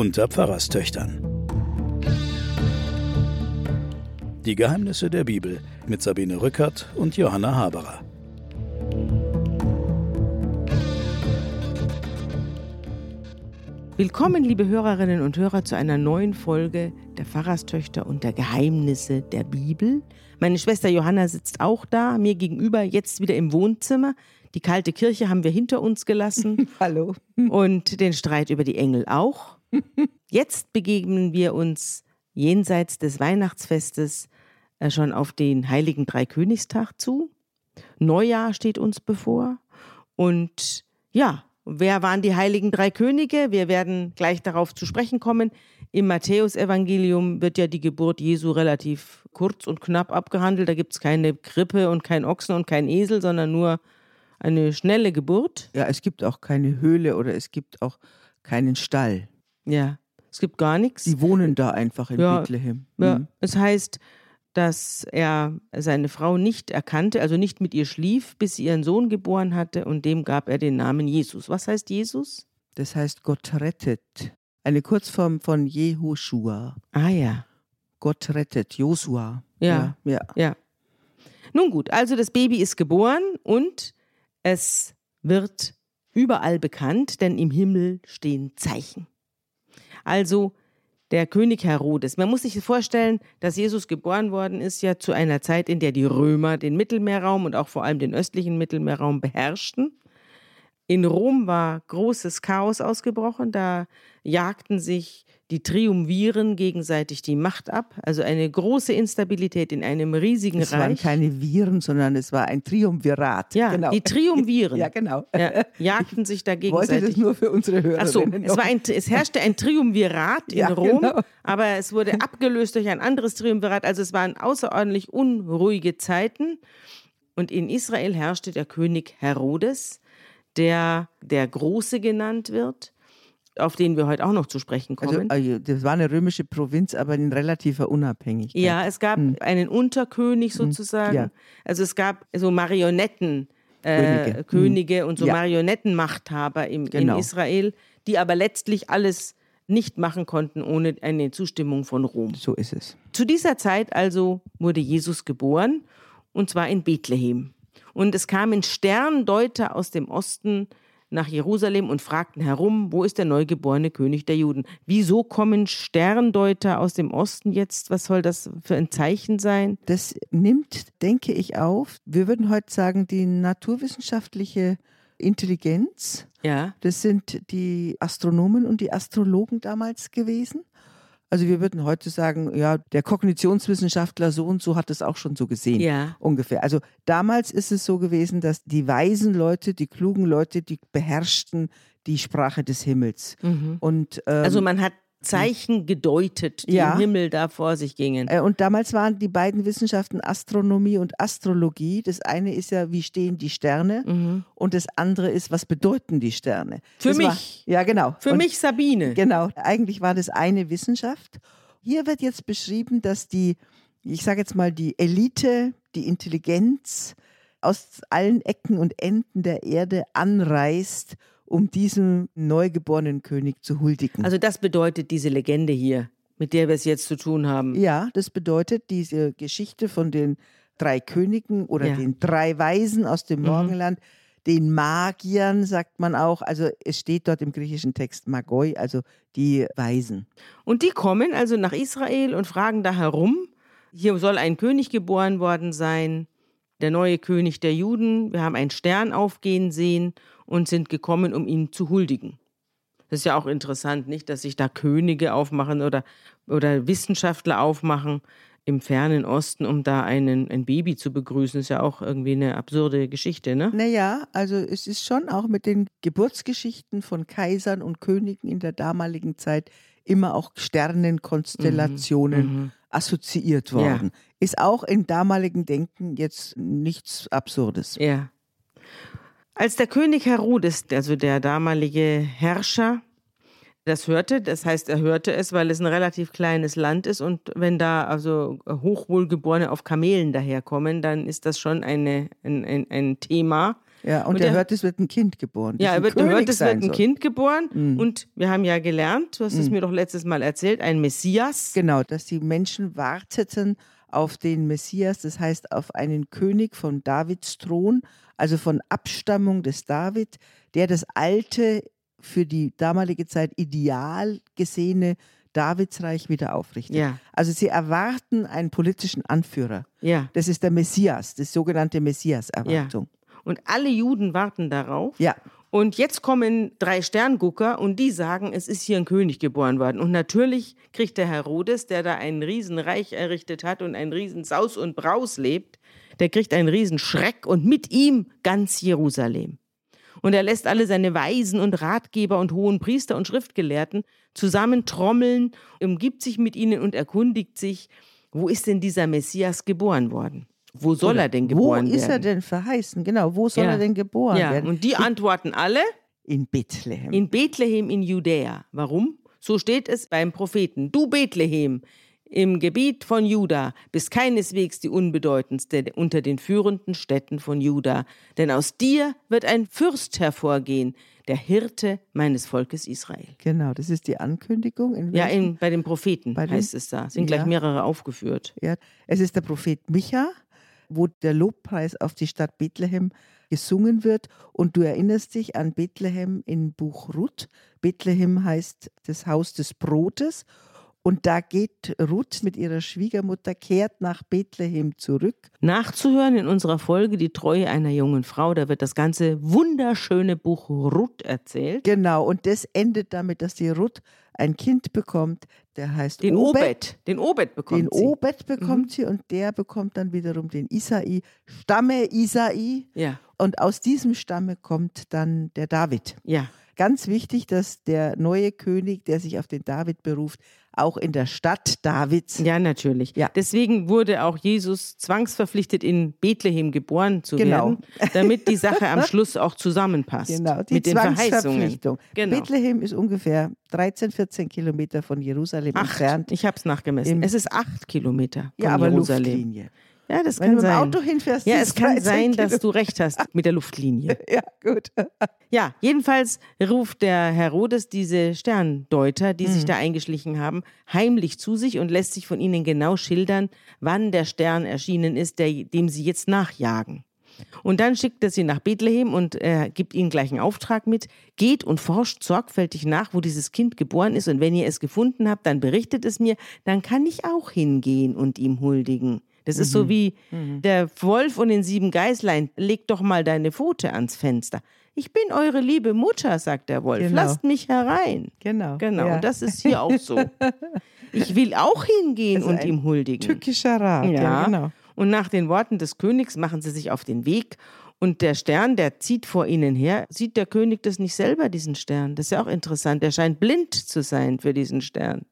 unter Pfarrerstöchtern. Die Geheimnisse der Bibel mit Sabine Rückert und Johanna Haberer. Willkommen, liebe Hörerinnen und Hörer, zu einer neuen Folge der Pfarrerstöchter und der Geheimnisse der Bibel. Meine Schwester Johanna sitzt auch da, mir gegenüber, jetzt wieder im Wohnzimmer. Die kalte Kirche haben wir hinter uns gelassen. Hallo. Und den Streit über die Engel auch. Jetzt begegnen wir uns jenseits des Weihnachtsfestes äh, schon auf den Heiligen Dreikönigstag zu. Neujahr steht uns bevor. Und ja, wer waren die Heiligen Drei Könige? Wir werden gleich darauf zu sprechen kommen. Im Matthäusevangelium wird ja die Geburt Jesu relativ kurz und knapp abgehandelt. Da gibt es keine Krippe und kein Ochsen und kein Esel, sondern nur eine schnelle Geburt. Ja, es gibt auch keine Höhle oder es gibt auch keinen Stall. Ja, es gibt gar nichts. Die wohnen da einfach in Ja, Bethlehem. Ja, Mhm. es heißt, dass er seine Frau nicht erkannte, also nicht mit ihr schlief, bis sie ihren Sohn geboren hatte und dem gab er den Namen Jesus. Was heißt Jesus? Das heißt, Gott rettet. Eine Kurzform von Jehoshua. Ah ja. Gott rettet. Josua. Ja. Ja. ja. Ja. Nun gut, also das Baby ist geboren und es wird überall bekannt, denn im Himmel stehen Zeichen. Also der König Herodes. Man muss sich vorstellen, dass Jesus geboren worden ist ja zu einer Zeit, in der die Römer den Mittelmeerraum und auch vor allem den östlichen Mittelmeerraum beherrschten. In Rom war großes Chaos ausgebrochen. Da jagten sich die Triumviren gegenseitig die Macht ab. Also eine große Instabilität in einem riesigen Es waren Reich. keine Viren, sondern es war ein Triumvirat. ja, genau. die Triumviren Ja, genau. ja, jagten sich da Ich wollte das gegenseitig. nur für unsere Hörer. Ach so, es, war ein, es herrschte ein Triumvirat in Ja, Rom, genau. aber es wurde abgelöst durch ein anderes Triumvirat. Also es waren außerordentlich unruhige Zeiten. Und in Israel herrschte der König Herodes, der der Große genannt wird, auf den wir heute auch noch zu sprechen Also, kommen. also, das war eine römische Provinz, aber in relativer Unabhängigkeit. Ja, es gab einen Unterkönig sozusagen. Hm. ja. Also es gab so Marionetten. Äh, Könige. Könige und so Ja. Marionettenmachthaber im, Genau. in Israel, die aber letztlich alles nicht machen konnten ohne eine Zustimmung von Rom. So ist es. Zu dieser Zeit also wurde Jesus geboren und zwar in Bethlehem. Und es kamen Sterndeuter aus dem Osten nach Jerusalem und fragten herum, wo ist der neugeborene König der Juden? Wieso kommen Sterndeuter aus dem Osten jetzt? Was soll das für ein Zeichen sein? Das nimmt, denke ich, auf. Wir würden heute sagen, die naturwissenschaftliche Intelligenz. Ja. Das sind die Astronomen und die Astrologen damals gewesen. Also wir würden heute sagen, ja, der Kognitionswissenschaftler so und so hat es auch schon so gesehen. Ja. Ungefähr. Also damals ist es so gewesen, dass die weisen Leute, die klugen Leute, die beherrschten die Sprache des Himmels. Und, ähm, Also man hat Zeichen gedeutet, die Ja. im Himmel da vor sich gingen. Äh, Und damals waren die beiden Wissenschaften Astronomie und Astrologie. Das eine ist ja, wie stehen die Sterne? Und das andere ist, was bedeuten die Sterne? Mhm. Für das War, mich. ja, genau. Für Und mich Sabine. Genau. Eigentlich war das eine Wissenschaft. Hier wird jetzt beschrieben, dass die, ich sage jetzt mal, die Elite, die Intelligenz aus allen Ecken und Enden der Erde anreist, um diesem neugeborenen König zu huldigen. Also das bedeutet diese Legende hier, mit der wir es jetzt zu tun haben. Ja, das bedeutet diese Geschichte von den drei Königen oder Ja. Mhm. den drei Weisen aus dem Morgenland, den Magiern, sagt man auch. Also es steht dort im griechischen Text Magoi, also die Weisen. Und die kommen also nach Israel und fragen da herum. Hier soll ein König geboren worden sein, der neue König der Juden. Wir haben einen Stern aufgehen sehen und sind gekommen, um ihn zu huldigen. Das ist ja auch interessant, nicht, dass sich da Könige aufmachen oder, oder Wissenschaftler aufmachen im fernen Osten, um da einen, ein Baby zu begrüßen. ist ja auch irgendwie eine absurde Geschichte, ne? Naja, also es ist schon auch mit den Geburtsgeschichten von Kaisern und Königen in der damaligen Zeit immer auch Sternenkonstellationen assoziiert worden. Ist auch im damaligen Denken jetzt nichts Absurdes. Ja. Als der König Herodes, also der damalige Herrscher, das hörte, das heißt, er hörte es, weil es ein relativ kleines Land ist und wenn da also Hochwohlgeborene auf Kamelen daherkommen, dann ist das schon eine, ein, ein, ein Thema. Ja, und, Und er hört, es wird ein Kind geboren. Ja, er wird, er hört, es wird ein soll. Kind geboren. Mhm. Und wir haben ja gelernt, du hast es mir doch letztes Mal erzählt, ein Messias. Genau, dass die Menschen warteten auf den Messias, das heißt auf einen König von Davids Thron, also von Abstammung des David, der das alte, für die damalige Zeit ideal gesehene Davidsreich wieder aufrichtet. Ja. Also sie erwarten einen politischen Anführer. Ja. Das ist der Messias, das sogenannte Messias-Erwartung. Und alle Juden warten darauf. Ja. Und jetzt kommen drei Sterngucker und die sagen, es ist hier ein König geboren worden. Und natürlich kriegt der Herodes, der da ein Riesenreich errichtet hat und ein Riesensaus und Braus lebt, der kriegt einen Riesenschreck und mit ihm ganz Jerusalem. Und er lässt alle seine Weisen und Ratgeber und hohen Priester und Schriftgelehrten zusammentrommeln, umgibt sich mit ihnen und erkundigt sich, wo ist denn dieser Messias geboren worden? Wo soll er denn geboren Wo werden? ist er denn verheißen? Genau, wo soll Ja. er denn geboren ja, werden? und die antworten alle In Bethlehem. in Bethlehem in Judäa. Warum? So steht es beim Propheten. Du Bethlehem im Gebiet von Juda bist keineswegs die unbedeutendste unter den führenden Städten von Juda, denn aus dir wird ein Fürst hervorgehen, der Hirte meines Volkes Israel. genau, das ist die Ankündigung. In Ja, in, bei den Propheten Bei den- heißt es da. Sind gleich Ja. mehrere aufgeführt. Ja, es ist der Prophet Micha, wo der Lobpreis auf die Stadt Bethlehem gesungen wird. Und du erinnerst dich an Bethlehem im Buch Ruth. Bethlehem heißt das Haus des Brotes. Und da geht Ruth mit ihrer Schwiegermutter, kehrt nach Bethlehem zurück. Nachzuhören in unserer Folge Die Treue einer jungen Frau, da wird das ganze wunderschöne Buch Ruth erzählt. Genau, und das endet damit, dass die Ruth ein Kind bekommt, der heißt Den Obed. Obed, den Obed bekommt Den sie. Mhm. Obed bekommt sie und der bekommt dann wiederum den Isai, Stamme Isai. Ja, Und aus diesem Stamme kommt dann der David. ja. Ganz wichtig, dass der neue König, der sich auf den David beruft, auch in der Stadt Davids. Ja, natürlich. Ja. Deswegen wurde auch Jesus zwangsverpflichtet, in Bethlehem geboren zu Genau. werden, damit die Sache am Schluss auch zusammenpasst. Genau, die mit den Verheißungen. Zwangsverpflichtung. Genau. Bethlehem ist ungefähr 13, 14 Kilometer von Jerusalem Acht. entfernt. Ich habe es nachgemessen. Im- es ist acht Kilometer von Ja, aber Jerusalem. Luftlinie. Ja, das Wenn kann du im sein. Auto hinfährst, ja, es kann 13 sein, dass du recht hast mit der Luftlinie. Ja, gut. Ja, jedenfalls ruft der Herodes diese Sterndeuter, die Mhm. sich da eingeschlichen haben, heimlich zu sich und lässt sich von ihnen genau schildern, wann der Stern erschienen ist, der, dem sie jetzt nachjagen. Und dann schickt er sie nach Bethlehem und er gibt ihnen gleich einen Auftrag mit. Geht und forscht sorgfältig nach, wo dieses Kind geboren ist. Und wenn ihr es gefunden habt, dann berichtet es mir. Dann kann ich auch hingehen und ihm huldigen. Das ist so wie der Wolf und den sieben Geißlein. Leg doch mal deine Pfote ans Fenster. Ich bin eure liebe Mutter, sagt der Wolf. Genau. Lasst mich herein. Genau. Genau, Ja. und das ist hier auch so. Ich will auch hingehen Also und ihm huldigen. Tückischer Rat. Ja, Ja, genau. Und nach den Worten des Königs machen sie sich auf den Weg. Und der Stern, der zieht vor ihnen her. Sieht der König das nicht selber, diesen Stern? Das ist ja auch interessant. Er scheint blind zu sein für diesen Stern.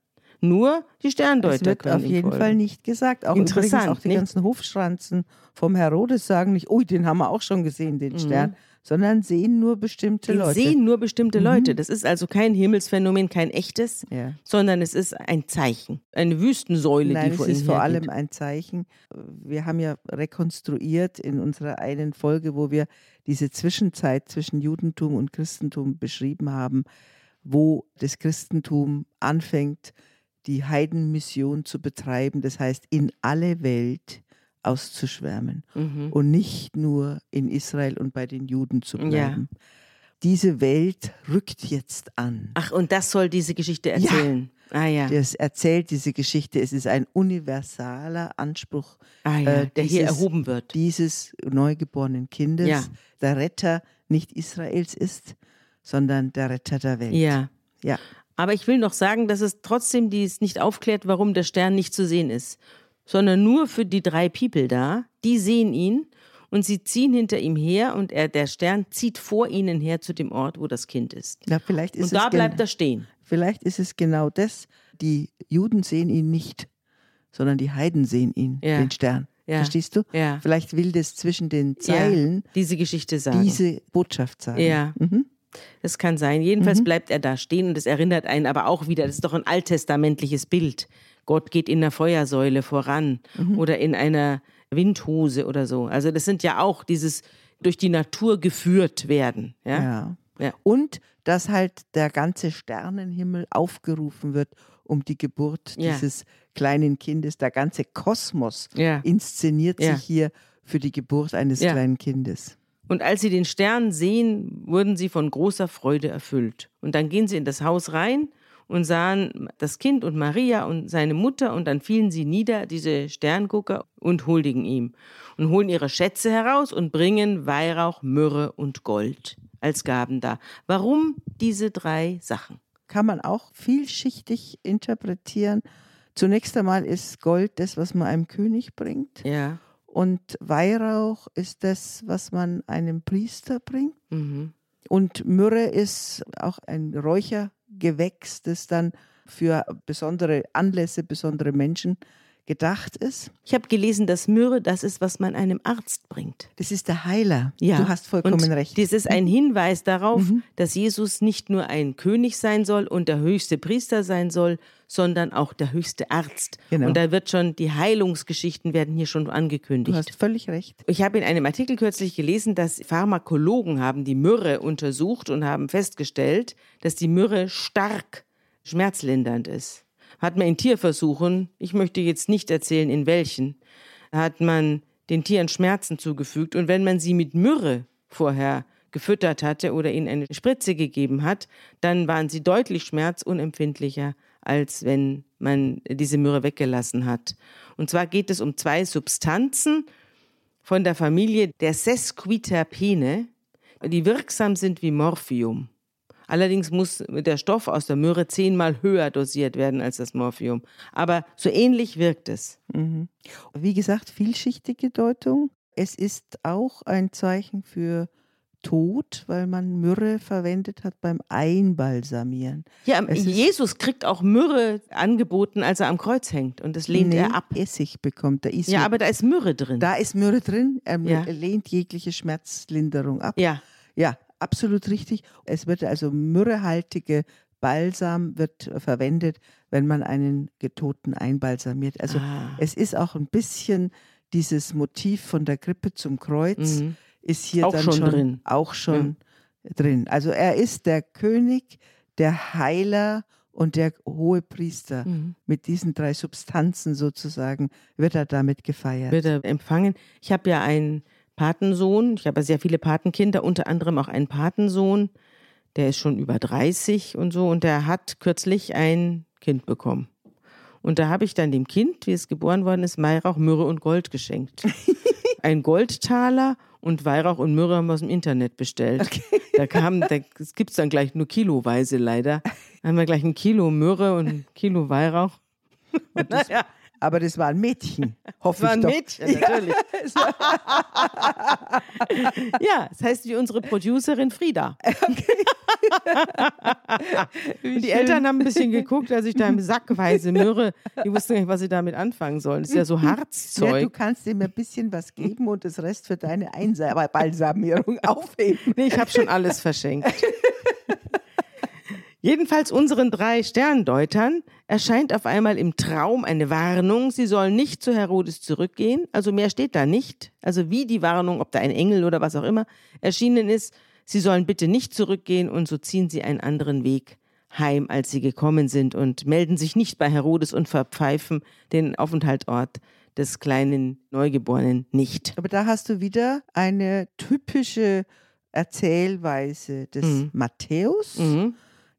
Nur die Sterndeuter Das wird können auf jeden folgen. Fall nicht gesagt. Auch Interessant, übrigens auch die nicht? ganzen Hofschranzen vom Herodes sagen nicht, ui, den haben wir auch schon gesehen, den Stern, sondern sehen nur bestimmte Den Leute. sehen nur bestimmte Leute. Das ist also kein Himmelsphänomen, kein echtes, Ja. sondern es ist ein Zeichen, eine Wüstensäule, Nein, die vor es ist vor allem ein Zeichen. Wir haben ja rekonstruiert in unserer einen Folge, wo wir diese Zwischenzeit zwischen Judentum und Christentum beschrieben haben, wo das Christentum anfängt, die Heidenmission zu betreiben, das heißt in alle Welt auszuschwärmen Mhm. und nicht nur in Israel und bei den Juden zu Ja. bleiben. Diese Welt rückt jetzt an. Ach, und das soll diese Geschichte erzählen. Ah ja. Das erzählt diese Geschichte. Es ist ein universaler Anspruch Ah ja, äh, der hier erhoben wird. dieses neugeborenen Kindes, Ja. der Retter nicht Israels ist, sondern der Retter der Welt. Ja. Ja. Aber ich will noch sagen, dass es trotzdem dies nicht aufklärt, warum der Stern nicht zu sehen ist, sondern nur für die drei People da, die sehen ihn und sie ziehen hinter ihm her und er, der Stern zieht vor ihnen her zu dem Ort, wo das Kind ist. Ja, vielleicht ist Und da bleibt er stehen. Vielleicht ist es genau das. Die Juden sehen ihn nicht, sondern die Heiden sehen ihn, Ja. den Stern. Ja. Verstehst du? Ja. Vielleicht will das zwischen den Zeilen diese Geschichte sagen. diese Botschaft sagen. Ja. Mhm. Das kann sein. Jedenfalls bleibt er da stehen und es erinnert einen aber auch wieder, das ist doch ein alttestamentliches Bild. Gott geht in einer Feuersäule voran oder in einer Windhose oder so. Also das sind ja auch dieses, durch die Natur geführt werden. Ja? Ja. Ja. Und dass halt der ganze Sternenhimmel aufgerufen wird, um die Geburt Ja. dieses kleinen Kindes. Der ganze Kosmos inszeniert sich hier für die Geburt eines kleinen Kindes. Und als sie den Stern sehen, wurden sie von großer Freude erfüllt. Und dann gehen sie in das Haus rein und sahen das Kind und Maria und seine Mutter und dann fielen sie nieder, diese Sterngucker, und huldigen ihm. Und holen ihre Schätze heraus und bringen Weihrauch, Myrrhe und Gold als Gaben dar. Warum diese drei Sachen? Kann man auch vielschichtig interpretieren. Zunächst einmal ist Gold das, was man einem König bringt. Ja. Und Weihrauch ist das, was man einem Priester bringt. Mhm. Und Myrrhe ist auch ein Räuchergewächs, das dann für besondere Anlässe, besondere Menschen gedacht ist. Ich habe gelesen, dass Myrrhe das ist, was man einem Arzt bringt. Das ist der Heiler. Ja. Du hast vollkommen und recht. Das ist ein Hinweis darauf, Mhm. dass Jesus nicht nur ein König sein soll und der höchste Priester sein soll, sondern auch der höchste Arzt. Genau. Und da wird schon, die Heilungsgeschichten werden hier schon Du angekündigt. hast völlig recht. Ich habe in einem Artikel kürzlich gelesen, dass Pharmakologen haben die Myrrhe untersucht und haben festgestellt, dass die Myrrhe stark schmerzlindernd ist. Hat man in Tierversuchen, ich möchte jetzt nicht erzählen, in welchen, hat man den Tieren Schmerzen zugefügt und wenn man sie mit Myrrhe vorher gefüttert hatte oder ihnen eine Spritze gegeben hat, dann waren sie deutlich schmerzunempfindlicher, als wenn man diese Myrrhe weggelassen hat. Und zwar geht es um zwei Substanzen von der Familie der Sesquiterpene, die wirksam sind wie Morphium. Allerdings muss der Stoff aus der Myrrhe zehnmal höher dosiert werden als das Morphium. Aber so ähnlich wirkt es. Wie gesagt, vielschichtige Deutung. Es ist auch ein Zeichen für Tod, weil man Myrrhe verwendet hat beim Einbalsamieren. Ja, Es Jesus kriegt auch Myrrhe angeboten, als er am Kreuz hängt. Und das lehnt Nee, er ab. Essig bekommt er. Ja, aber da ist Myrrhe drin. da ist Myrrhe drin. Er Ja. lehnt jegliche Schmerzlinderung ab. ja, Ja, absolut richtig. Es wird also myrrhehaltige Balsam wird verwendet, wenn man einen Getoten einbalsamiert. Also Ah. es ist auch ein bisschen dieses Motiv von der Krippe zum Kreuz Mhm. ist hier Auch dann schon schon, drin. auch schon drin. Also er ist der König, der Heiler und der hohe Priester. Mhm. Mit diesen drei Substanzen sozusagen wird er damit gefeiert. wird er empfangen. Ich habe ja einen Patensohn, ich habe sehr viele Patenkinder, unter anderem auch einen Patensohn, der ist schon über 30 und so und der hat kürzlich ein Kind bekommen. Und da habe ich dann dem Kind, wie es geboren worden ist, Weihrauch, Myrrhe und Gold geschenkt. Ein Goldtaler und Weihrauch und Myrrhe haben wir aus dem Internet bestellt. Da kam, da, das gibt es dann gleich nur kiloweise leider. Da haben wir gleich ein Kilo Myrrhe und ein Kilo Weihrauch. naja, Aber das war ein Mädchen, hoffe war ich ein doch. Mädchen, natürlich. ja, das heißt wie unsere Producerin Frieda. Und die Eltern haben ein bisschen geguckt, als ich da im Sackweise Myrrhe, die wussten nicht, was sie damit anfangen sollen. Das ist ja so Ja, du Harzzeug. kannst ihm ein bisschen was geben und das Rest für deine Einbalsamierung aufheben. Nee, ich habe schon alles verschenkt. Jedenfalls unseren drei Sterndeutern erscheint auf einmal im Traum eine Warnung, sie sollen nicht zu Herodes zurückgehen. Also mehr steht da nicht. Also wie die Warnung, ob da ein Engel oder was auch immer erschienen ist, sie sollen bitte nicht zurückgehen und so ziehen sie einen anderen Weg heim, als sie gekommen sind und melden sich nicht bei Herodes und verpfeifen den Aufenthaltsort des kleinen Neugeborenen nicht. Aber da hast du wieder eine typische Erzählweise des Mhm. Matthäus. Mhm.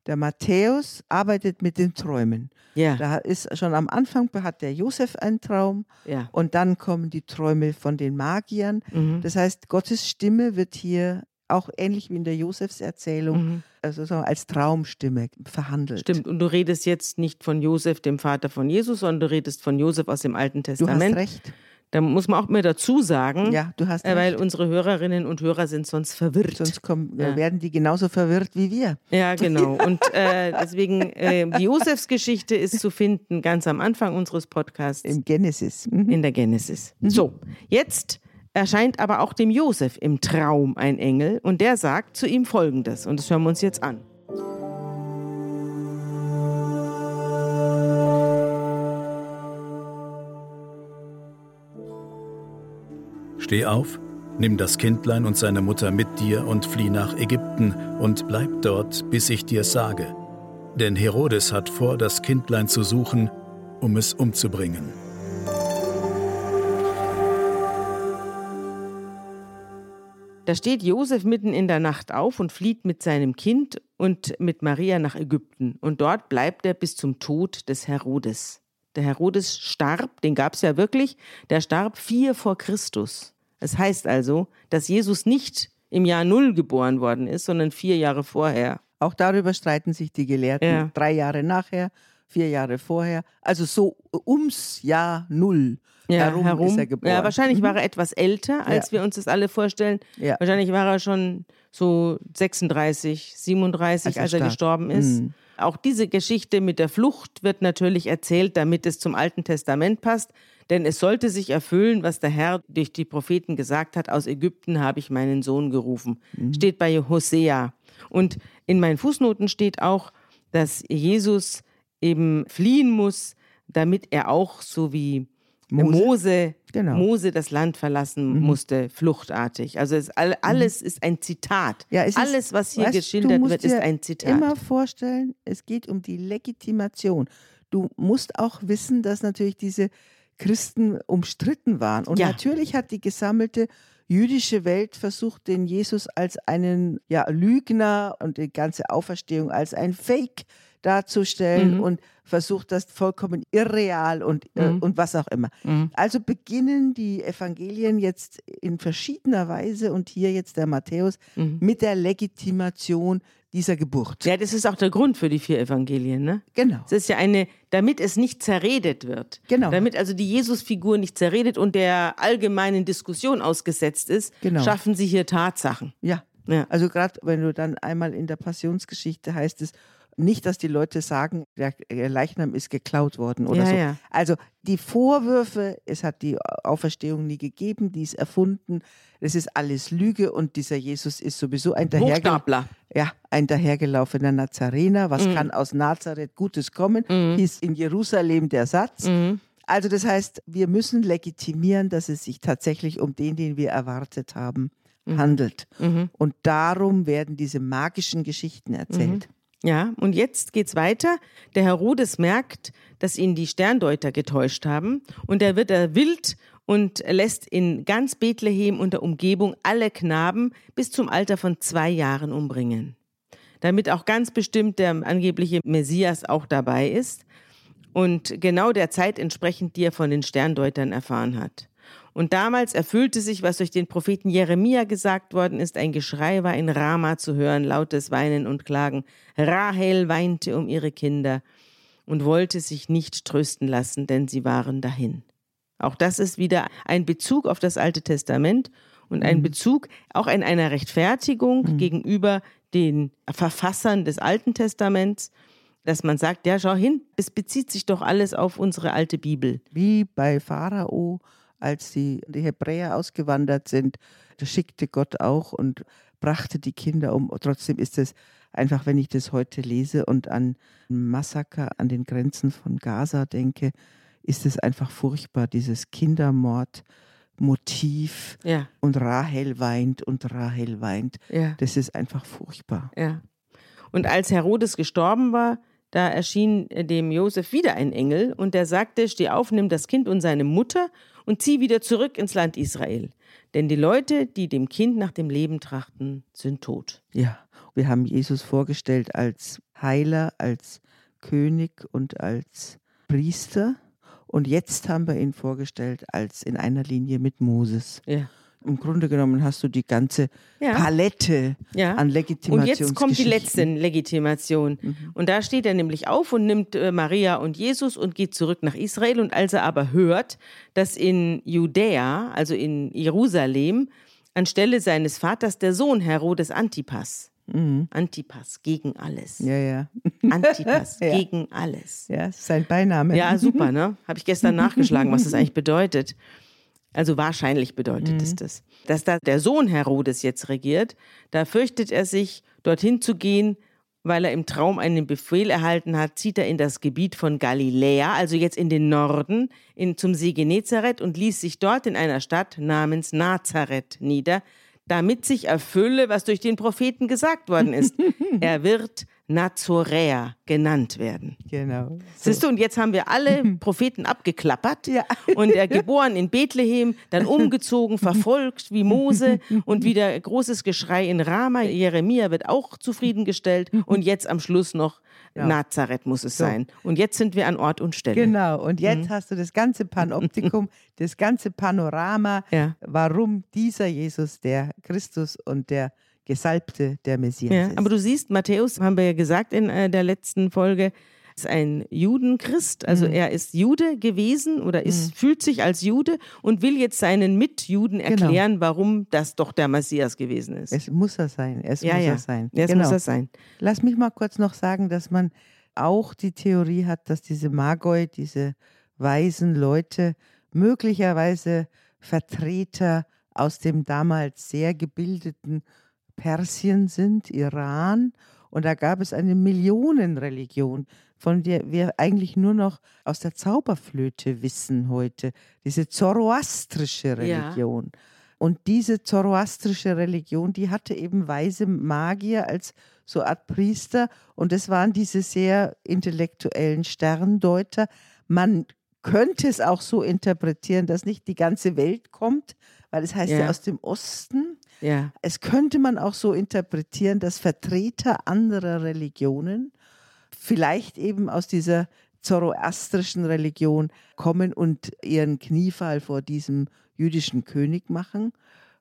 Der Matthäus arbeitet mit den Träumen. Ja, Da ist schon am Anfang hat der Josef einen Traum ja. und dann kommen die Träume von den Magiern. Mhm. Das heißt, Gottes Stimme wird hier auch ähnlich wie in der Josefserzählung Mhm. also sagen wir, als Traumstimme verhandelt. Stimmt, und du redest jetzt nicht von Josef, dem Vater von Jesus, sondern du redest von Josef aus dem Alten Du hast Testament. recht. Da muss man auch mehr dazu sagen, Ja, du hast äh, weil unsere Hörerinnen und Hörer sind sonst verwirrt. Sonst kommen, Ja. werden die genauso verwirrt wie wir. ja, genau. Und äh, deswegen, äh, die Josefsgeschichte ist zu finden ganz am Anfang unseres Podcasts Im Genesis. Mhm. in der Genesis. So, jetzt erscheint aber auch dem Josef im Traum ein Engel und der sagt zu ihm folgendes, und das hören wir uns jetzt an. Steh auf, Nimm das Kindlein und seine Mutter mit dir und flieh nach Ägypten und bleib dort, bis ich dir sage. Denn Herodes hat vor, das Kindlein zu suchen, um es umzubringen. Da steht Josef mitten in der Nacht auf und flieht mit seinem Kind und mit Maria nach Ägypten. Und dort bleibt er bis zum Tod des Herodes. Der Herodes starb, den gab es ja wirklich, der starb vier vor Christus. Es das heißt also, dass Jesus nicht im Jahr Null geboren worden ist, sondern vier Jahre vorher. Auch darüber streiten sich die Gelehrten. Ja. Drei Jahre nachher, vier Jahre vorher. Also so ums Jahr Null ja, herum, herum, ist er geboren. Ja, wahrscheinlich mhm. war er etwas älter, als ja. wir uns das alle vorstellen. Ja. Wahrscheinlich war er schon so 36, 37, als er, als er gestorben ist. Mhm. Auch diese Geschichte mit der Flucht wird natürlich erzählt, damit es zum Alten Testament passt. Denn es sollte sich erfüllen, was der Herr durch die Propheten gesagt hat, aus Ägypten habe ich meinen Sohn gerufen. Mhm. Steht bei Hosea. Und in meinen Fußnoten steht auch, dass Jesus eben fliehen muss, damit er auch so wie Mose, Mose, genau. Mose das Land verlassen mhm. musste, fluchtartig. Also es, mhm. alles mhm. ist ein Zitat. Ja, alles, ist, was hier weißt, geschildert wird, ist ein Zitat. Immer vorstellen, es geht um die Legitimation. Du musst auch wissen, dass natürlich diese Christen umstritten waren. Und ja. natürlich hat die gesammelte jüdische Welt versucht, den Jesus als einen ja, Lügner und die ganze Auferstehung als ein Fake darzustellen mhm. und versucht das vollkommen irreal und, äh, mhm. und was auch immer. Mhm. Also beginnen die Evangelien jetzt in verschiedener Weise und hier jetzt der Matthäus mhm. mit der Legitimation dieser Geburt. Ja, das ist auch der Grund für die vier Evangelien, ne? Genau. Es ist ja eine, damit es nicht zerredet wird. Genau. Damit also die Jesusfigur nicht zerredet und der allgemeinen Diskussion ausgesetzt ist, genau. schaffen sie hier Tatsachen. Ja. ja. Also gerade wenn du dann einmal in der Passionsgeschichte heißt es, nicht, dass die Leute sagen, der Leichnam ist geklaut worden oder ja, so. Ja. Also die Vorwürfe, es hat die Auferstehung nie gegeben, die ist erfunden, das ist alles Lüge und dieser Jesus ist sowieso ein, dahergel ja, ein dahergelaufener Nazarener. Was mhm. kann aus Nazareth Gutes kommen? Mhm. Hieß in Jerusalem der Satz. Mhm. Also das heißt, wir müssen legitimieren, dass es sich tatsächlich um den, den wir erwartet haben, mhm. handelt. Mhm. Und darum werden diese magischen Geschichten erzählt. Ja, und jetzt geht's weiter. Der Herodes merkt, dass ihn die Sterndeuter getäuscht haben und er wird er wild und lässt in ganz Bethlehem und der Umgebung alle Knaben bis zum Alter von zwei Jahren umbringen. Damit auch ganz bestimmt der angebliche Messias auch dabei ist und genau der Zeit entsprechend, die er von den Sterndeuter erfahren hat. Und damals erfüllte sich, was durch den Propheten Jeremia gesagt worden ist, ein Geschrei war in Rama zu hören, lautes Weinen und Klagen. Rahel weinte um ihre Kinder und wollte sich nicht trösten lassen, denn sie waren dahin. Auch das ist wieder ein Bezug auf das Alte Testament und ein mhm. Bezug auch in einer Rechtfertigung mhm. gegenüber den Verfassern des Alten Testaments, dass man sagt, ja, schau hin, es bezieht sich doch alles auf unsere alte Bibel. Wie bei Pharao als die, die Hebräer ausgewandert sind, da schickte Gott auch und brachte die Kinder um. Trotzdem ist es einfach, wenn ich das heute lese und an Massaker an den Grenzen von Gaza denke, ist es einfach furchtbar, dieses Kindermordmotiv ja. und Rahel weint und Rahel weint. Ja. Das ist einfach furchtbar. Ja. Und als Herodes gestorben war, da erschien dem Josef wieder ein Engel und der sagte: Steh auf, nimm das Kind und seine Mutter und zieh wieder zurück ins Land Israel. Denn die Leute, die dem Kind nach dem Leben trachten, sind tot. Ja, wir haben Jesus vorgestellt als Heiler, als König und als Priester. Und jetzt haben wir ihn vorgestellt als in einer Linie mit Moses. Ja. Im Grunde genommen hast du die ganze ja. Palette ja. an Legitimation. Und jetzt kommt die letzte Legitimation. Mhm. Und da steht er nämlich auf und nimmt äh, Maria und Jesus und geht zurück nach Israel. Und als er aber hört, dass in Judäa, also in Jerusalem, anstelle seines Vaters der Sohn Herodes Antipas, mhm. Antipas gegen alles. Ja, ja. Antipas ja. gegen alles. Ja, ist sein Beiname. Ja, super, ne? Habe ich gestern nachgeschlagen, was das eigentlich bedeutet. Also wahrscheinlich bedeutet mhm. es das. Dass da der Sohn Herodes jetzt regiert, da fürchtet er sich, dorthin zu gehen weil er im Traum einen Befehl erhalten hat, zieht er in das Gebiet von Galiläa, also jetzt in den Norden, in, zum See Genezareth und ließ sich dort in einer Stadt namens Nazareth nieder, damit sich erfülle, was durch den Propheten gesagt worden ist. er wird Nazoräer genannt werden. Genau. So. Siehst du, und jetzt haben wir alle Propheten abgeklappert. Ja. Und er geboren in Bethlehem, dann umgezogen, verfolgt wie Mose und wieder großes Geschrei in Rama. Jeremia wird auch zufriedengestellt und jetzt am Schluss noch ja. Nazareth muss es so. sein. Und jetzt sind wir an Ort und Stelle. Genau, und jetzt mhm. hast du das ganze Panoptikum, das ganze Panorama, ja. warum dieser Jesus, der Christus und der Gesalbte der Messias ja, ist. Aber du siehst, Matthäus, haben wir ja gesagt in äh, der letzten Folge, ist ein Judenchrist, also mhm. er ist Jude gewesen oder ist, mhm. fühlt sich als Jude und will jetzt seinen Mitjuden genau. erklären, genau. warum das doch der Messias gewesen ist. Es muss er sein, es ja, muss ja. er sein. Es genau. muss er sein. Lass mich mal kurz noch sagen, dass man auch die Theorie hat, dass diese Magoi, diese weisen Leute, möglicherweise Vertreter aus dem damals sehr gebildeten Persien sind, Iran. Und da gab es eine Millionenreligion, von der wir eigentlich nur noch aus der Zauberflöte wissen heute. Diese zoroastrische Religion. Ja. Und diese zoroastrische Religion, die hatte eben weise Magier als so Art Priester. Und es waren diese sehr intellektuellen Sterndeuter. Man könnte es auch so interpretieren, dass nicht die ganze Welt kommt, weil es heißt ja, ja aus dem Osten. Ja. Es könnte man auch so interpretieren, dass Vertreter anderer Religionen vielleicht eben aus dieser zoroastrischen Religion kommen und ihren Kniefall vor diesem jüdischen König machen.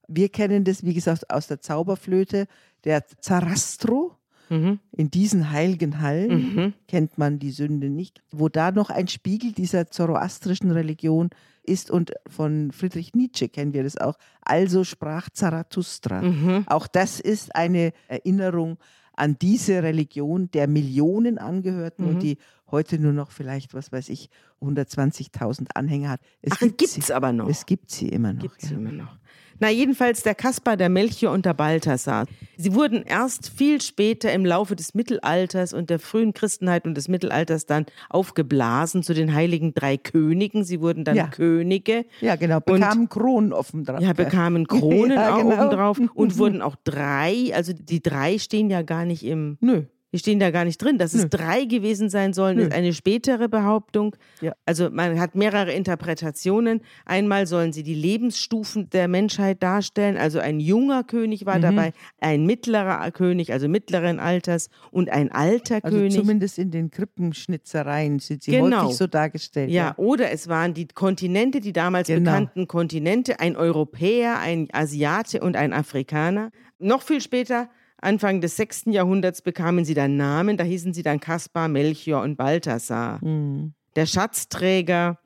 Wir kennen das, wie gesagt, aus der Zauberflöte, der Zarastro. Mhm. In diesen heiligen Hallen mhm. kennt man die Sünde nicht, wo da noch ein Spiegel dieser zoroastrischen Religion ist und von Friedrich Nietzsche kennen wir das auch. Also sprach Zarathustra. Mhm. Auch das ist eine Erinnerung an diese Religion der Millionen Angehörten mhm. und die heute nur noch vielleicht, was weiß ich, 120.000 Anhänger hat. Es Ach, gibt es aber noch. Es gibt sie immer noch. Gibt ja. sie immer noch. Na, jedenfalls der Kaspar, der Melchior und der Balthasar. Sie wurden erst viel später im Laufe des Mittelalters und der frühen Christenheit und des Mittelalters dann aufgeblasen zu den heiligen drei Königen. Sie wurden dann ja. Könige. Ja, genau, bekamen und, Kronen offen drauf. Ja, bekamen Kronen ja, genau. oben drauf und wurden auch drei, also die drei stehen ja gar nicht im Nö. Die stehen da gar nicht drin. Dass Nö. es drei gewesen sein sollen, Nö. ist eine spätere Behauptung. Ja. Also man hat mehrere Interpretationen. Einmal sollen sie die Lebensstufen der Menschheit darstellen. Also ein junger König war mhm. dabei, ein mittlerer König, also mittleren Alters und ein alter also König. Zumindest in den Krippenschnitzereien sind sie genau. häufig so dargestellt. Ja, ja, oder es waren die Kontinente, die damals genau. bekannten Kontinente, ein Europäer, ein Asiate und ein Afrikaner. Noch viel später Anfang des 6. Jahrhunderts bekamen sie dann Namen, da hießen sie dann Kaspar, Melchior und Balthasar. Mhm. Der Schatzträger,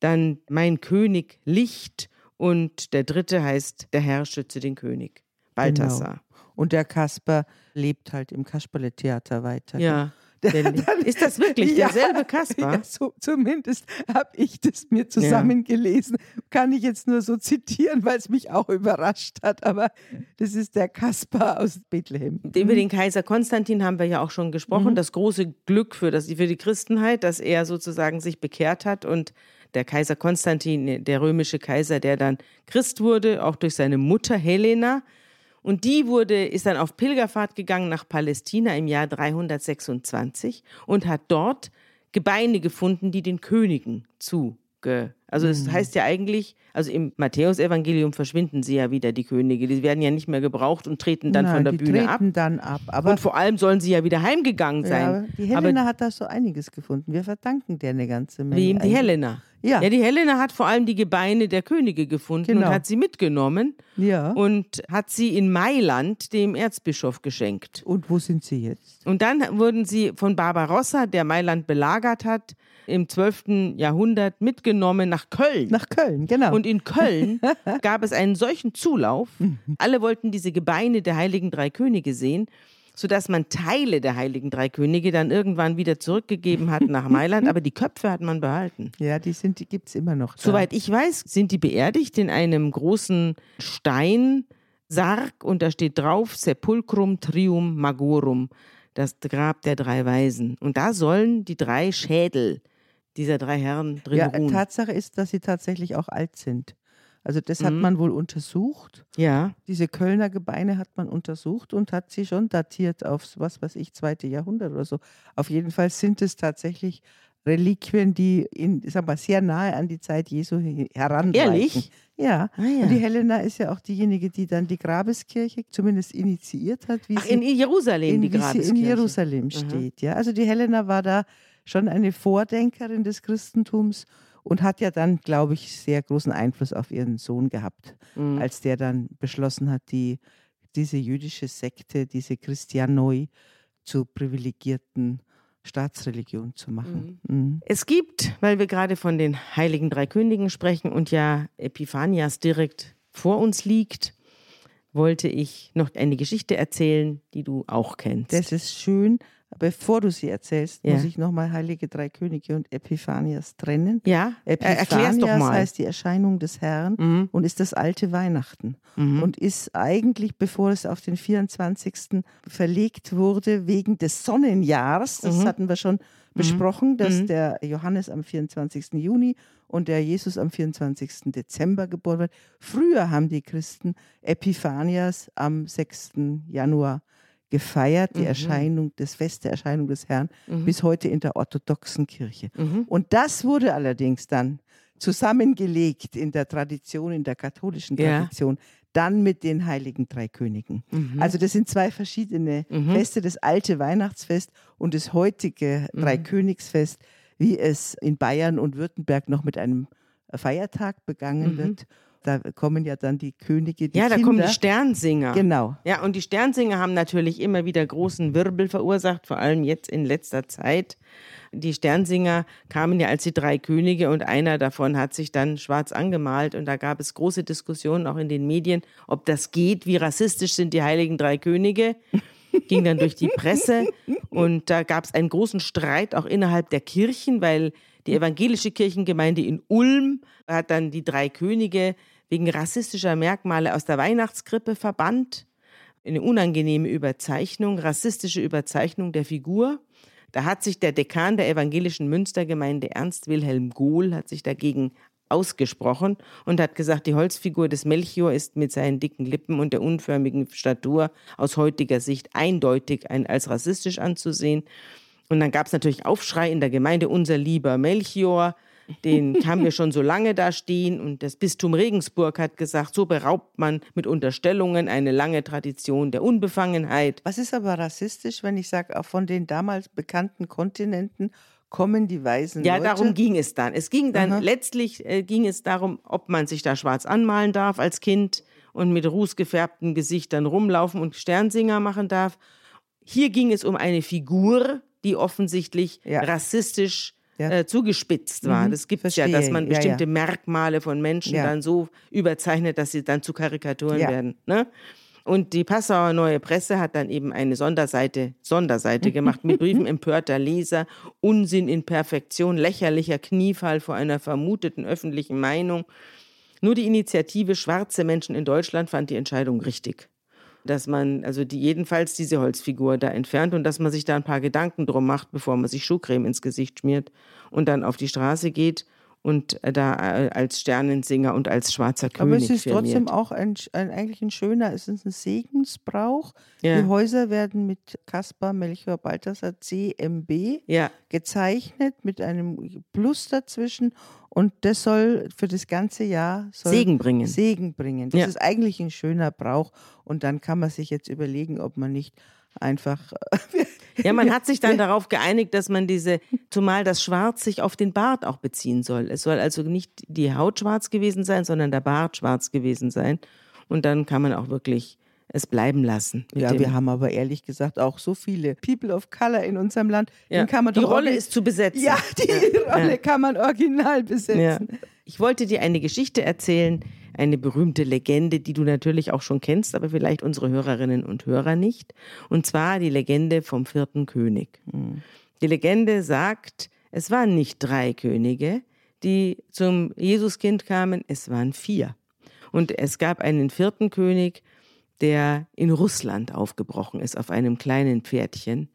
dann mein König Licht und der dritte heißt der Herr schütze den König, Balthasar. Genau. Und der Kaspar lebt halt im Kasperle-Theater weiter. Ja. Dann, ist das wirklich derselbe Kaspar? Ja, so, zumindest habe ich das mir zusammengelesen. Ja. Kann ich jetzt nur so zitieren, weil es mich auch überrascht hat. Aber das ist der Kaspar aus Bethlehem. Über den Kaiser Konstantin haben wir ja auch schon gesprochen. Mhm. Das große Glück für, das, für die Christenheit, dass er sozusagen sich bekehrt hat und der Kaiser Konstantin, der römische Kaiser, der dann Christ wurde, auch durch seine Mutter Helena, und die wurde, ist dann auf Pilgerfahrt gegangen nach Palästina im Jahr 326 und hat dort Gebeine gefunden, die den Königen zuge. Also es mhm. heißt ja eigentlich, also im Matthäusevangelium verschwinden sie ja wieder, die Könige. Die werden ja nicht mehr gebraucht und treten dann Nein, von der die Bühne treten ab. dann ab. Aber und vor allem sollen sie ja wieder heimgegangen sein. Ja, die Helena aber, hat da so einiges gefunden. Wir verdanken der eine ganze Menge. Wem? Die Helena. Ja. ja, die Helena hat vor allem die Gebeine der Könige gefunden genau. und hat sie mitgenommen ja. und hat sie in Mailand dem Erzbischof geschenkt. Und wo sind sie jetzt? Und dann wurden sie von Barbarossa, der Mailand belagert hat, im 12. Jahrhundert mitgenommen nach Köln. Nach Köln, genau. Und in Köln gab es einen solchen Zulauf. Alle wollten diese Gebeine der heiligen drei Könige sehen sodass man Teile der Heiligen Drei Könige dann irgendwann wieder zurückgegeben hat nach Mailand, aber die Köpfe hat man behalten. Ja, die, die gibt es immer noch. Da. Soweit ich weiß, sind die beerdigt in einem großen Steinsarg und da steht drauf Sepulcrum Trium Magorum. das Grab der drei Weisen. Und da sollen die drei Schädel dieser drei Herren drin ja, ruhen. Tatsache ist, dass sie tatsächlich auch alt sind. Also das hat Mhm. man wohl untersucht. Ja, Diese Kölner Gebeine hat man untersucht und hat sie schon datiert auf, was weiß ich, zweite Jahrhundert oder so. Auf jeden Fall sind es tatsächlich Reliquien, die in, sag mal, sehr nahe an die Zeit Jesu he- heranreichen. Ehrlich? Ja. Ah, ja. Und die Helena ist ja auch diejenige, die dann die Grabeskirche zumindest initiiert hat, wie Ach, sie in Jerusalem, in, die wie sie in Grabeskirche. Jerusalem Aha. steht. Ja, also die Helena war da schon eine Vordenkerin des Christentums und hat ja dann, glaube ich, sehr großen Einfluss auf ihren Sohn gehabt, Mhm. als der dann beschlossen hat, die, diese jüdische Sekte, diese Christianoi, zu privilegierten Staatsreligion zu machen. Mhm. Es gibt, weil wir gerade von den heiligen drei Königen sprechen und ja Epiphanias direkt vor uns liegt, wollte ich noch eine Geschichte erzählen, die du auch kennst. Das ist schön. Bevor du sie erzählst, Ja. muss ich nochmal Heilige Drei Könige und Epiphanias trennen. ja, äh, erklär's doch Epiphanias mal. heißt die Erscheinung des Herrn Mhm. und ist das alte Weihnachten. Mhm. Und ist eigentlich, bevor es auf den 24. verlegt wurde, wegen des Sonnenjahrs, das Mhm. hatten wir schon besprochen, dass Mhm. der Johannes am 24. Juni und der Jesus am 24. Dezember geboren wird. Früher haben die Christen Epiphanias am 6. Januar gefeiert, die Mhm. Erscheinung, das Fest der Erscheinung des Herrn, Mhm. bis heute in der orthodoxen Kirche. Mhm. Und das wurde allerdings dann zusammengelegt in der Tradition, in der katholischen Ja. Tradition, dann mit den heiligen drei Königen. Mhm. Also das sind zwei verschiedene Mhm. Feste, das alte Weihnachtsfest und das heutige Mhm. Dreikönigsfest, wie es in Bayern und Württemberg noch mit einem Feiertag begangen wird. Da kommen ja dann die Könige, die ja, da Kinder. kommen die Sternsinger. Genau. Ja, und die Sternsinger haben natürlich immer wieder großen Wirbel verursacht, vor allem jetzt in letzter Zeit. Die Sternsinger kamen ja als die drei Könige und einer davon hat sich dann schwarz angemalt und da gab es große Diskussionen auch in den Medien, ob das geht, wie rassistisch sind die heiligen drei Könige. Ging dann durch die Presse und da gab es einen großen Streit auch innerhalb der Kirchen, weil die evangelische Kirchengemeinde in Ulm hat dann die drei Könige wegen rassistischer Merkmale aus der Weihnachtskrippe verbannt eine unangenehme Überzeichnung, rassistische Überzeichnung der Figur. Da hat sich der Dekan der evangelischen Münstergemeinde Ernst Wilhelm Gohl hat sich dagegen ausgesprochen und hat gesagt, die Holzfigur des Melchior ist mit seinen dicken Lippen und der unförmigen Statur aus heutiger Sicht eindeutig ein, als rassistisch anzusehen. Und dann gab es natürlich Aufschrei in der Gemeinde, unser lieber Melchior, den haben wir schon so lange da stehen. Und das Bistum Regensburg hat gesagt, so beraubt man mit Unterstellungen eine lange Tradition der Unbefangenheit. Was ist aber rassistisch, wenn ich sage, auch von den damals bekannten Kontinenten kommen die weißen Ja, Leute? darum ging es dann. Es ging dann, Aha. letztlich äh, ging es darum, ob man sich da schwarz anmalen darf als Kind und mit rußgefärbten Gesichtern rumlaufen und Sternsinger machen darf. Hier ging es um eine Figur, die offensichtlich Ja. rassistisch Ja. äh, zugespitzt war. Mhm, das gibt es ja, dass man bestimmte ja. Merkmale von Menschen dann so überzeichnet, dass sie dann zu Karikaturen werden. Ne? Und die Passauer Neue Presse hat dann eben eine Sonderseite, Sonderseite gemacht mit Briefen empörter Leser, Unsinn in Perfektion, lächerlicher Kniefall vor einer vermuteten öffentlichen Meinung. Nur die Initiative Schwarze Menschen in Deutschland fand die Entscheidung richtig. Dass man also die, jedenfalls diese Holzfigur da entfernt und dass man sich da ein paar Gedanken drum macht, bevor man sich Schuhcreme ins Gesicht schmiert und dann auf die Straße geht und äh, da äh, als Sternensinger und als schwarzer Aber König es ist firmiert. trotzdem auch ein, ein, eigentlich ein schöner, es ist ein Segensbrauch. Ja. Die Häuser werden mit Kaspar Melchior Balthasar CMB Ja, gezeichnet mit einem Plus dazwischen und das soll für das ganze Jahr Segen bringen. Segen bringen. Das Ja. ist eigentlich ein schöner Brauch und dann kann man sich jetzt überlegen, ob man nicht einfach Ja, man hat sich dann darauf geeinigt, dass man diese, zumal das Schwarz sich auf den Bart auch beziehen soll. Es soll also nicht die Haut schwarz gewesen sein, sondern der Bart schwarz gewesen sein. Und dann kann man auch wirklich es bleiben lassen. ja, wir haben aber ehrlich gesagt auch so viele People of Color in unserem Land. ja. Die Rolle ist zu besetzen. ja, die Rolle Ja. kann man original besetzen. Ja. Ich wollte dir eine Geschichte erzählen, eine berühmte Legende, die du natürlich auch schon kennst, aber vielleicht unsere Hörerinnen und Hörer nicht. Und zwar die Legende vom vierten König. Die Legende sagt, es waren nicht drei Könige, die zum Jesuskind kamen, es waren vier. Und es gab einen vierten König, der in Russland aufgebrochen ist auf einem kleinen Pferdchen.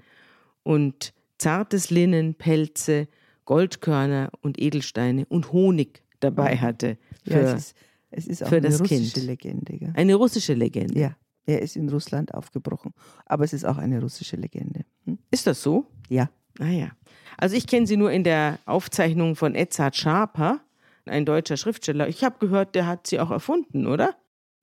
und zartes Linnen, Pelze, Goldkörner und Edelsteine und Honig dabei hatte. Für, ja, es ist, es ist auch für eine das russische Kind. Legende. Gell? eine russische Legende. Ja, er ist in Russland aufgebrochen. Aber es ist auch eine russische Legende. Hm? Ist das so? Ja. Ah ja. Also ich kenne sie nur in der Aufzeichnung von Edzard Schaper, ein deutscher Schriftsteller. Ich habe gehört, der hat sie auch erfunden, oder?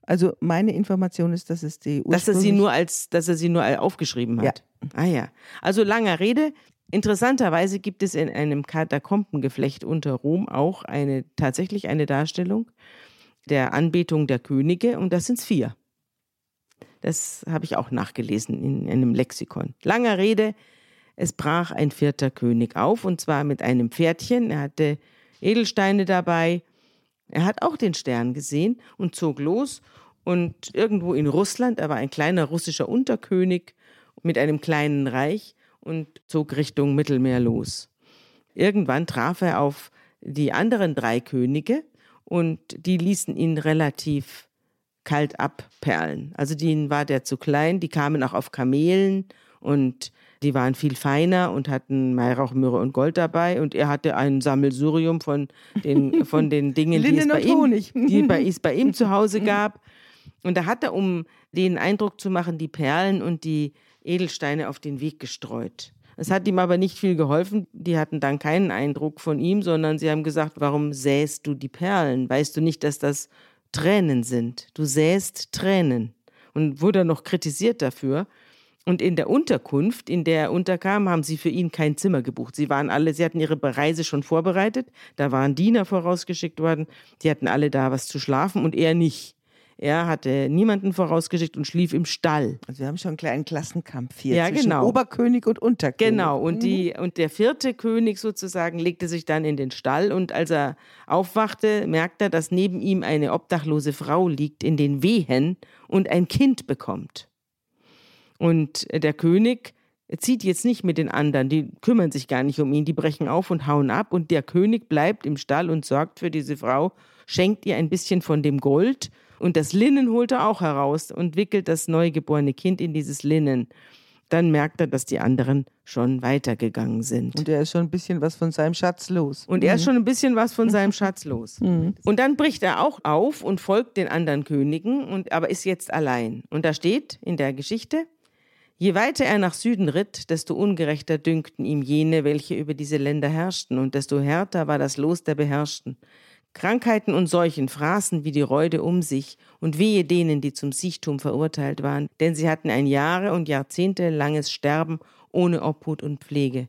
Also meine Information ist, dass es die Dass er sie nur als, dass er sie nur aufgeschrieben hat. Ah ja. Also langer Rede. Interessanterweise gibt es in einem Katakombengeflecht unter Rom auch eine tatsächlich eine Darstellung der Anbetung der Könige und das sind vier. Das habe ich auch nachgelesen in einem Lexikon. Langer Rede, es brach ein vierter König auf und zwar mit einem Pferdchen. Er hatte Edelsteine dabei. Er hat auch den Stern gesehen und zog los und irgendwo in Russland, er war ein kleiner russischer Unterkönig mit einem kleinen Reich und zog Richtung Mittelmeer los. Irgendwann traf er auf die anderen drei Könige und die ließen ihn relativ kalt abperlen. Also denen war der zu klein, die kamen auch auf Kamelen und die waren viel feiner und hatten Weihrauch, Myrrhe und Gold dabei und er hatte ein Sammelsurium von den, von den Dingen, die es, bei ihm, die bei, es bei ihm zu Hause gab. Und da hat er, um den Eindruck zu machen, die Perlen und die Edelsteine auf den Weg gestreut. Es hat ihm aber nicht viel geholfen. Die hatten dann keinen Eindruck von ihm, sondern sie haben gesagt, warum säst du die Perlen? Weißt du nicht, dass das Tränen sind? Du säst Tränen. Und wurde noch kritisiert dafür. Und in der Unterkunft, in der er unterkam, haben sie für ihn kein Zimmer gebucht. Sie waren alle, sie hatten ihre Reise schon vorbereitet. Da waren Diener vorausgeschickt worden. Die hatten alle da was zu schlafen und er nicht. Er hatte niemanden vorausgeschickt und schlief im Stall. Also wir haben schon einen kleinen Klassenkampf hier Ja, zwischen genau. Oberkönig und Unterkönig. Genau, und, die, und der vierte König sozusagen legte sich dann in den Stall und als er aufwachte, merkte er, dass neben ihm eine obdachlose Frau liegt in den Wehen und ein Kind bekommt. Und der König zieht jetzt nicht mit den anderen, die kümmern sich gar nicht um ihn, die brechen auf und hauen ab und der König bleibt im Stall und sorgt für diese Frau, schenkt ihr ein bisschen von dem Gold und das Linnen holt er auch heraus und wickelt das neugeborene Kind in dieses Linnen. Dann merkt er, dass die anderen schon weitergegangen sind. Und er ist schon ein bisschen was von seinem Schatz los. Und er ist schon ein bisschen was von seinem Schatz los. Und dann bricht er auch auf und folgt den anderen Königen, und, aber ist jetzt allein. Und da steht in der Geschichte, je weiter er nach Süden ritt, desto ungerechter dünkten ihm jene, welche über diese Länder herrschten, und desto härter war das Los der Beherrschten. Krankheiten und Seuchen fraßen wie die Räude um sich, und wehe denen, die zum Siechtum verurteilt waren, denn sie hatten ein Jahre und Jahrzehnte langes Sterben ohne Obhut und Pflege.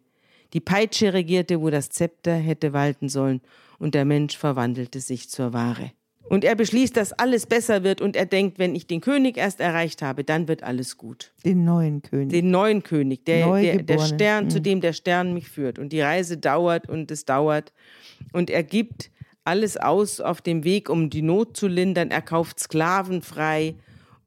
Die Peitsche regierte, wo das Zepter hätte walten sollen, und der Mensch verwandelte sich zur Ware. Und er beschließt, dass alles besser wird, und er denkt, wenn ich den König erst erreicht habe, dann wird alles gut. Den neuen König. Den neuen König, der, der, der. Stern, zu dem der Stern mich führt. Und die Reise dauert und es dauert. Und er gibt alles aus auf dem Weg, um die Not zu lindern. Er kauft Sklaven frei,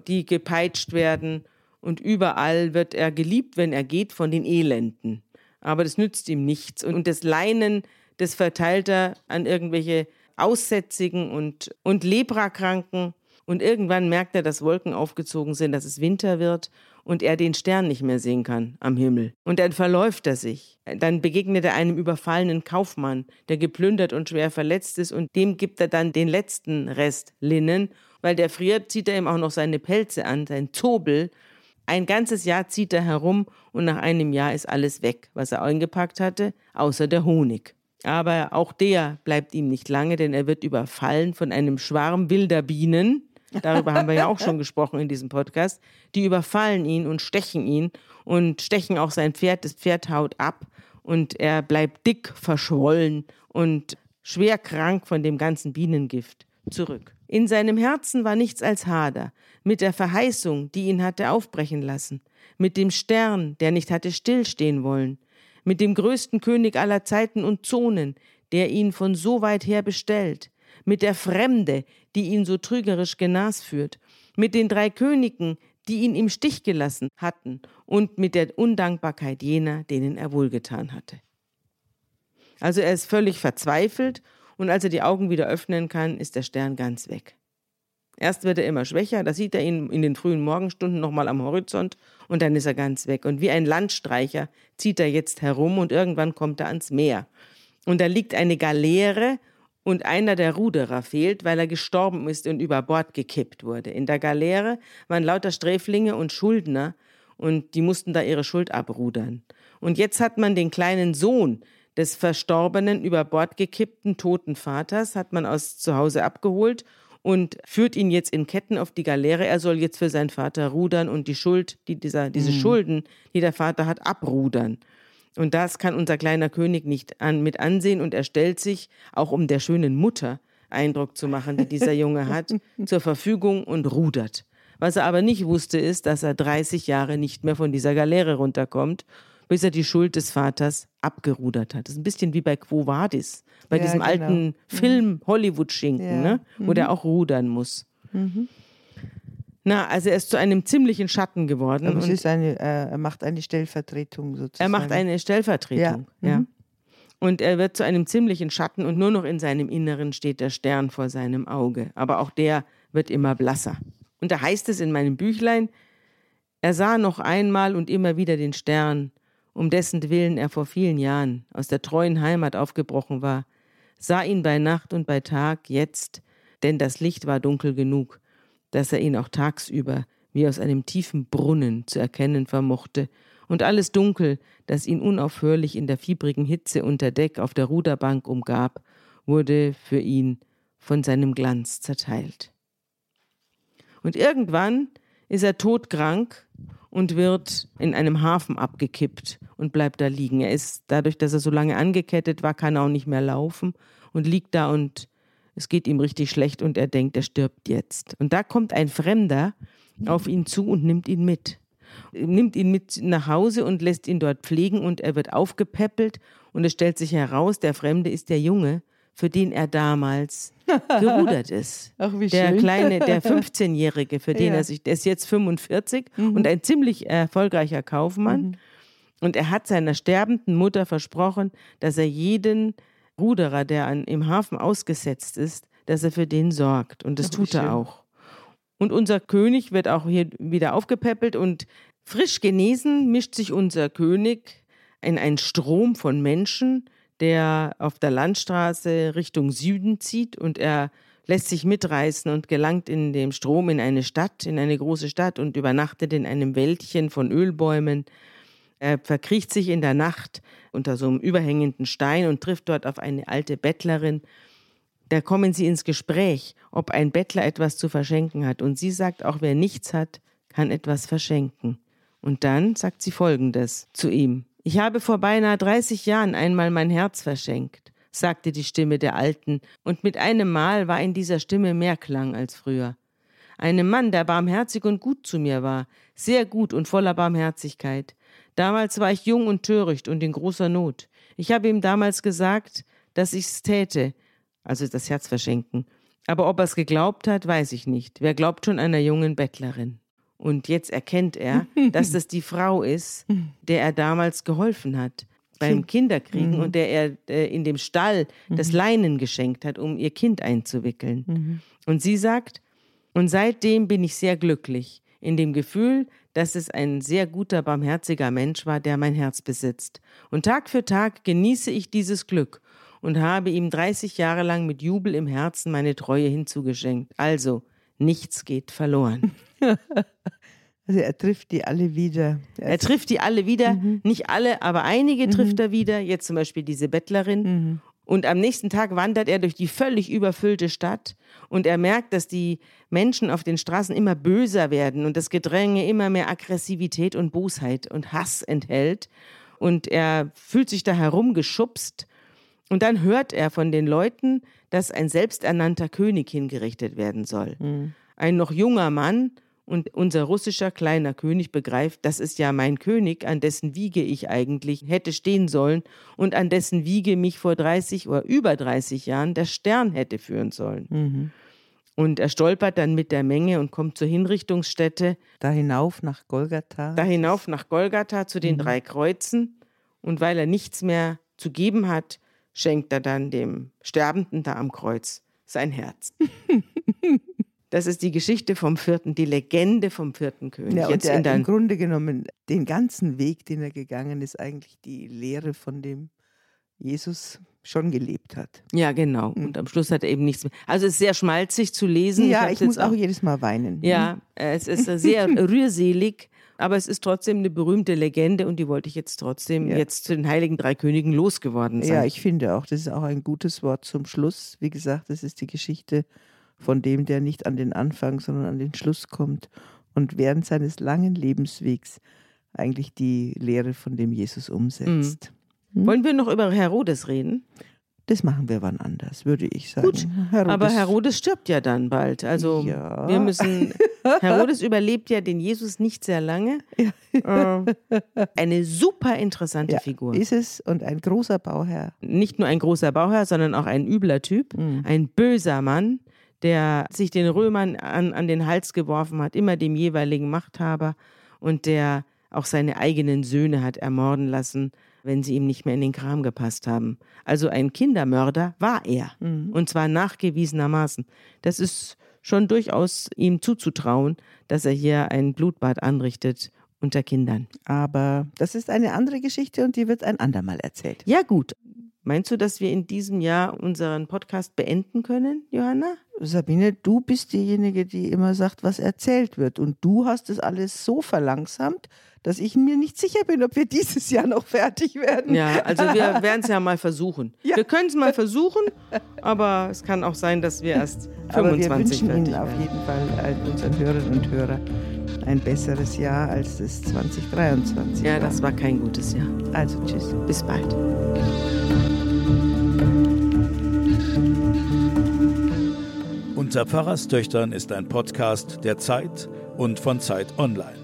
die gepeitscht werden. Und überall wird er geliebt, wenn er geht, von den Elenden. Aber das nützt ihm nichts. Und das Leinen, das verteilt er an irgendwelche Aussätzigen und, und Leprakranken. Und irgendwann merkt er, dass Wolken aufgezogen sind, dass es Winter wird und er den Stern nicht mehr sehen kann am Himmel. Und dann verläuft er sich. Dann begegnet er einem überfallenen Kaufmann, der geplündert und schwer verletzt ist und dem gibt er dann den letzten Rest Linnen. Weil der friert, zieht er ihm auch noch seine Pelze an, sein Zobel. Ein ganzes Jahr zieht er herum und nach einem Jahr ist alles weg, was er eingepackt hatte, außer der Honig. Aber auch der bleibt ihm nicht lange, denn er wird überfallen von einem Schwarm wilder Bienen. Darüber haben wir ja auch schon gesprochen in diesem Podcast. Die überfallen ihn und stechen ihn und stechen auch sein Pferd. Das Pferd haut ab und er bleibt dick, verschwollen und schwer krank von dem ganzen Bienengift zurück. In seinem Herzen war nichts als Hader, mit der Verheißung, die ihn hatte aufbrechen lassen, mit dem Stern, der nicht hatte stillstehen wollen, mit dem größten König aller Zeiten und Zonen, der ihn von so weit her bestellt, mit der Fremde, die ihn so trügerisch genas führt, mit den drei Königen, die ihn im Stich gelassen hatten, und mit der Undankbarkeit jener, denen er wohlgetan hatte. Also er ist völlig verzweifelt und als er die Augen wieder öffnen kann, ist der Stern ganz weg. Erst wird er immer schwächer, da sieht er ihn in den frühen Morgenstunden nochmal am Horizont und dann ist er ganz weg. Und wie ein Landstreicher zieht er jetzt herum und irgendwann kommt er ans Meer. Und da liegt eine Galeere und einer der Ruderer fehlt, weil er gestorben ist und über Bord gekippt wurde. In der Galeere waren lauter Sträflinge und Schuldner und die mussten da ihre Schuld abrudern. Und jetzt hat man den kleinen Sohn des verstorbenen, über Bord gekippten, toten Vaters, hat man aus zu Hause abgeholt und führt ihn jetzt in Ketten auf die Galeere. Er soll jetzt für seinen Vater rudern und die Schuld, die dieser, diese mhm. Schulden, die der Vater hat, abrudern. Und das kann unser kleiner König nicht an, mit ansehen und er stellt sich, auch um der schönen Mutter Eindruck zu machen, die dieser Junge hat, zur Verfügung und rudert. Was er aber nicht wusste, ist, dass er 30 Jahre nicht mehr von dieser Galeere runterkommt, bis er die Schuld des Vaters abgerudert hat. Das ist ein bisschen wie bei Quo Vadis, bei ja, diesem genau. alten mhm. Film Hollywood-Schinken, ja. ne? wo mhm. der auch rudern muss. Mhm. Na, also er ist zu einem ziemlichen Schatten geworden. Aber es ist eine, äh, er macht eine Stellvertretung sozusagen. Er macht eine Stellvertretung, ja. ja. Mhm. Und er wird zu einem ziemlichen Schatten und nur noch in seinem Inneren steht der Stern vor seinem Auge. Aber auch der wird immer blasser. Und da heißt es in meinem Büchlein, er sah noch einmal und immer wieder den Stern, um dessen Willen er vor vielen Jahren aus der treuen Heimat aufgebrochen war, sah ihn bei Nacht und bei Tag jetzt, denn das Licht war dunkel genug, dass er ihn auch tagsüber wie aus einem tiefen Brunnen zu erkennen vermochte, und alles Dunkel, das ihn unaufhörlich in der fiebrigen Hitze unter Deck auf der Ruderbank umgab, wurde für ihn von seinem Glanz zerteilt. Und irgendwann ist er todkrank und wird in einem Hafen abgekippt und bleibt da liegen. Er ist dadurch, dass er so lange angekettet war, kann er auch nicht mehr laufen und liegt da und es geht ihm richtig schlecht und er denkt, er stirbt jetzt. Und da kommt ein Fremder auf ihn zu und nimmt ihn mit. Nimmt ihn mit nach Hause und lässt ihn dort pflegen und er wird aufgepäppelt und es stellt sich heraus, der Fremde ist der Junge, für den er damals gerudert ist. Ach, wie der schön. kleine, der 15-Jährige, für den ja. er sich, der ist jetzt 45 mhm. und ein ziemlich erfolgreicher Kaufmann. Mhm. Und er hat seiner sterbenden Mutter versprochen, dass er jeden Ruderer, der an, im Hafen ausgesetzt ist, dass er für den sorgt. Und das Ach, tut er auch. Und unser König wird auch hier wieder aufgepäppelt und frisch genesen mischt sich unser König in einen Strom von Menschen, der auf der Landstraße Richtung Süden zieht und er lässt sich mitreißen und gelangt in dem Strom in eine Stadt, in eine große Stadt und übernachtet in einem Wäldchen von Ölbäumen. Er verkriecht sich in der Nacht unter so einem überhängenden Stein und trifft dort auf eine alte Bettlerin. Da kommen sie ins Gespräch, ob ein Bettler etwas zu verschenken hat. Und sie sagt, auch wer nichts hat, kann etwas verschenken. Und dann sagt sie Folgendes zu ihm. Ich habe vor beinahe 30 Jahren einmal mein Herz verschenkt, sagte die Stimme der Alten, und mit einem Mal war in dieser Stimme mehr Klang als früher. Einem Mann, der barmherzig und gut zu mir war, sehr gut und voller Barmherzigkeit. Damals war ich jung und töricht und in großer Not. Ich habe ihm damals gesagt, dass ich's täte, also das Herz verschenken. Aber ob er's geglaubt hat, weiß ich nicht. Wer glaubt schon einer jungen Bettlerin? Und jetzt erkennt er, dass das die Frau ist, der er damals geholfen hat beim Kinderkriegen mhm. und der er äh, in dem Stall mhm. das Leinen geschenkt hat, um ihr Kind einzuwickeln. Mhm. Und sie sagt, und seitdem bin ich sehr glücklich in dem Gefühl, dass es ein sehr guter, barmherziger Mensch war, der mein Herz besitzt. Und Tag für Tag genieße ich dieses Glück und habe ihm 30 Jahre lang mit Jubel im Herzen meine Treue hinzugeschenkt. Also, nichts geht verloren. Also er trifft die alle wieder. Er, er trifft die alle wieder, mhm. nicht alle, aber einige mhm. trifft er wieder. Jetzt zum Beispiel diese Bettlerin. Mhm. Und am nächsten Tag wandert er durch die völlig überfüllte Stadt und er merkt, dass die Menschen auf den Straßen immer böser werden und das Gedränge immer mehr Aggressivität und Bosheit und Hass enthält. Und er fühlt sich da herumgeschubst und dann hört er von den Leuten, dass ein selbsternannter König hingerichtet werden soll. Mhm. Ein noch junger Mann und unser russischer kleiner König begreift, das ist ja mein König, an dessen Wiege ich eigentlich hätte stehen sollen und an dessen Wiege mich vor 30 oder über 30 Jahren der Stern hätte führen sollen. Mhm. Und er stolpert dann mit der Menge und kommt zur Hinrichtungsstätte. Da hinauf nach Golgatha. Da hinauf nach Golgatha zu den mhm. drei Kreuzen. Und weil er nichts mehr zu geben hat, schenkt er dann dem Sterbenden da am Kreuz sein Herz. Das ist die Geschichte vom vierten, die Legende vom vierten König. Ja, und Jetzt der, in dein, im Grunde genommen, den ganzen Weg, den er gegangen ist, eigentlich die Lehre von dem Jesus schon gelebt hat. ja, genau. Mhm. Und am Schluss hat er eben nichts mehr. Also es ist sehr schmalzig zu lesen. ja, ich jetzt muss auch jedes Mal weinen. Ja, es ist sehr rührselig, aber es ist trotzdem eine berühmte Legende und die wollte ich jetzt trotzdem Ja. jetzt zu den Heiligen Drei Königen losgeworden sein. Ja, ich finde auch, das ist auch ein gutes Wort zum Schluss. Wie gesagt, das ist die Geschichte von dem, der nicht an den Anfang, sondern an den Schluss kommt und während seines langen Lebenswegs eigentlich die Lehre von dem Jesus umsetzt. Wollen wir noch über Herodes reden? Das machen wir wann anders, würde ich sagen. Gut, Herodes, Aber Herodes stirbt ja dann bald. Also Ja. wir müssen. Herodes überlebt ja den Jesus nicht sehr lange. Äh, eine super interessante ja, Figur. ist es und ein großer Bauherr. Nicht nur ein großer Bauherr, sondern auch ein übler Typ, Mhm. ein böser Mann, der sich den Römern an, an den Hals geworfen hat, immer dem jeweiligen Machthaber und der auch seine eigenen Söhne hat ermorden lassen, wenn sie ihm nicht mehr in den Kram gepasst haben. Also ein Kindermörder war er. Mhm. Und zwar nachgewiesenermaßen. Das ist schon durchaus ihm zuzutrauen, dass er hier ein Blutbad anrichtet unter Kindern. Aber das ist eine andere Geschichte und die wird ein andermal erzählt. Ja, gut. Meinst du, dass wir in diesem Jahr unseren Podcast beenden können, Johanna? Sabine, du bist diejenige, die immer sagt, was erzählt wird. Und du hast es alles so verlangsamt, dass ich mir nicht sicher bin, ob wir dieses Jahr noch fertig werden. Ja, also wir werden es ja mal versuchen. Ja. Wir können es mal versuchen, aber es kann auch sein, dass wir erst 25 Aber wir wünschen fertig Ihnen auf werden. jeden Fall allen unseren Hörerinnen und Hörern ein besseres Jahr als das 2023 Ja, war. das war kein gutes Jahr. Also tschüss. Bis bald. Unter Pfarrerstöchtern ist ein Podcast der Zeit und von Zeit Online.